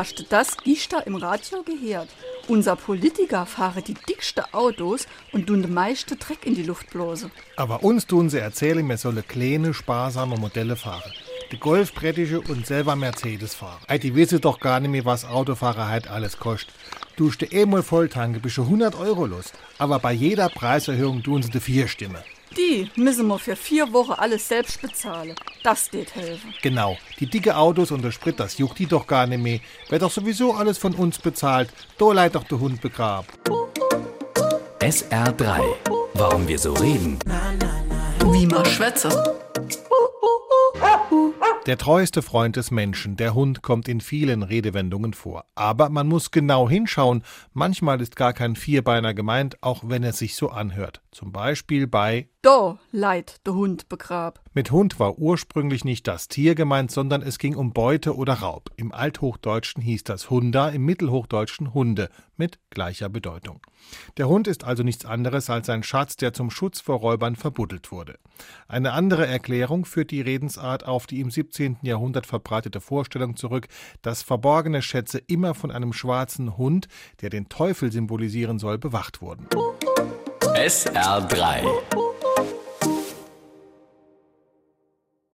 Hast du das gestern im Radio gehört? Unser Politiker fahren die dicksten Autos und tun den meisten Dreck in die Luft bloße. Aber uns tun sie erzählen, wir sollen kleine, sparsame Modelle fahren. Die Golfbrettische und selber Mercedes fahren. Ey, die wissen doch gar nicht mehr, was Autofahrer halt alles kostet. Du ste eh mal Volltanke, bist du 100 Euro los. Aber bei jeder Preiserhöhung tun sie die vier Stimme. Die müssen wir für vier Wochen alles selbst bezahlen. Das geht helfen. Genau, die dicke Autos und der Sprit, das juckt die doch gar nicht mehr. Wird doch sowieso alles von uns bezahlt. Da leid doch der Hund begraben. SR3. Warum wir so reden. Wie man schwätze. Der treueste Freund des Menschen, der Hund, kommt in vielen Redewendungen vor. Aber man muss genau hinschauen. Manchmal ist gar kein Vierbeiner gemeint, auch wenn er sich so anhört. Zum Beispiel bei Da leid der Hund begrab. Mit Hund war ursprünglich nicht das Tier gemeint, sondern es ging um Beute oder Raub. Im Althochdeutschen hieß das Hunda, im Mittelhochdeutschen Hunde mit gleicher Bedeutung. Der Hund ist also nichts anderes als ein Schatz, der zum Schutz vor Räubern verbuddelt wurde. Eine andere Erklärung führt die Redensart auf die im 17. Jahrhundert verbreitete Vorstellung zurück, dass verborgene Schätze immer von einem schwarzen Hund, der den Teufel symbolisieren soll, bewacht wurden. SR3.